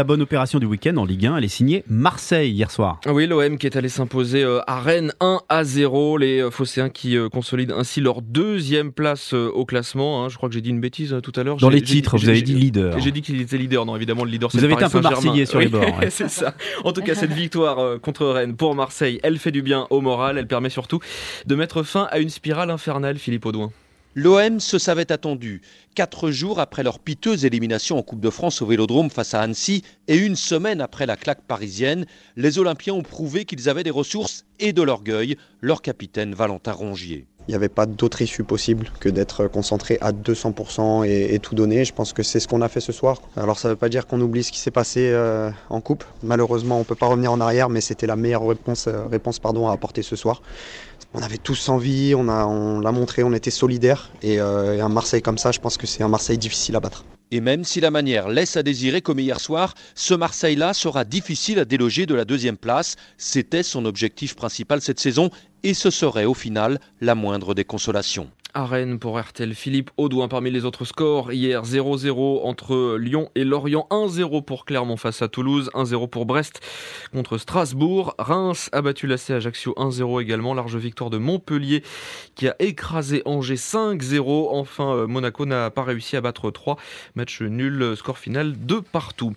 La bonne opération du week-end en Ligue 1, elle est signée Marseille hier soir. Oui, l'OM qui est allé s'imposer euh, à Rennes 1 à 0. Les euh, Phocéens qui euh, consolident ainsi leur deuxième place au classement. Hein. Je crois que j'ai dit une bêtise tout à l'heure. Dans les titres, vous avez dit leader. J'ai dit qu'il était leader. Non, évidemment, le leader, Vous avez été un peu marseillais sur les bords. c'est ça. En tout cas, cette victoire contre Rennes pour Marseille, elle fait du bien au moral. Elle permet surtout de mettre fin à une spirale infernale, Philippe Audouin. L'OM se savait attendu. Quatre jours après leur piteuse élimination en Coupe de France au Vélodrome face à Annecy et une semaine après la claque parisienne, les Olympiens ont prouvé qu'ils avaient des ressources et de l'orgueil. Leur capitaine Valentin Rongier. Il n'y avait pas d'autre issue possible que d'être concentré à 200% et, tout donner. Je pense que c'est ce qu'on a fait ce soir. Alors ça ne veut pas dire qu'on oublie ce qui s'est passé euh, en coupe. Malheureusement, on ne peut pas revenir en arrière, mais c'était la meilleure réponse, euh, réponse pardon, à apporter ce soir. On avait tous envie, on, l'a montré, on était solidaires. Euh, et un Marseille comme ça, je pense que c'est un Marseille difficile à battre. Et même si la manière laisse à désirer comme hier soir, ce Marseille-là sera difficile à déloger de la deuxième place. C'était son objectif principal cette saison et ce serait au final la moindre des consolations. À pour RTL Philippe Audouin parmi les autres scores. Hier 0-0 entre Lyon et Lorient, 1-0 pour Clermont face à Toulouse, 1-0 pour Brest contre Strasbourg. Reims a battu l'AC Ajaccio 1-0 également. Large victoire de Montpellier qui a écrasé Angers 5-0. Enfin, euh, Monaco n'a pas réussi à battre 3. Match nul, score final 2 partout.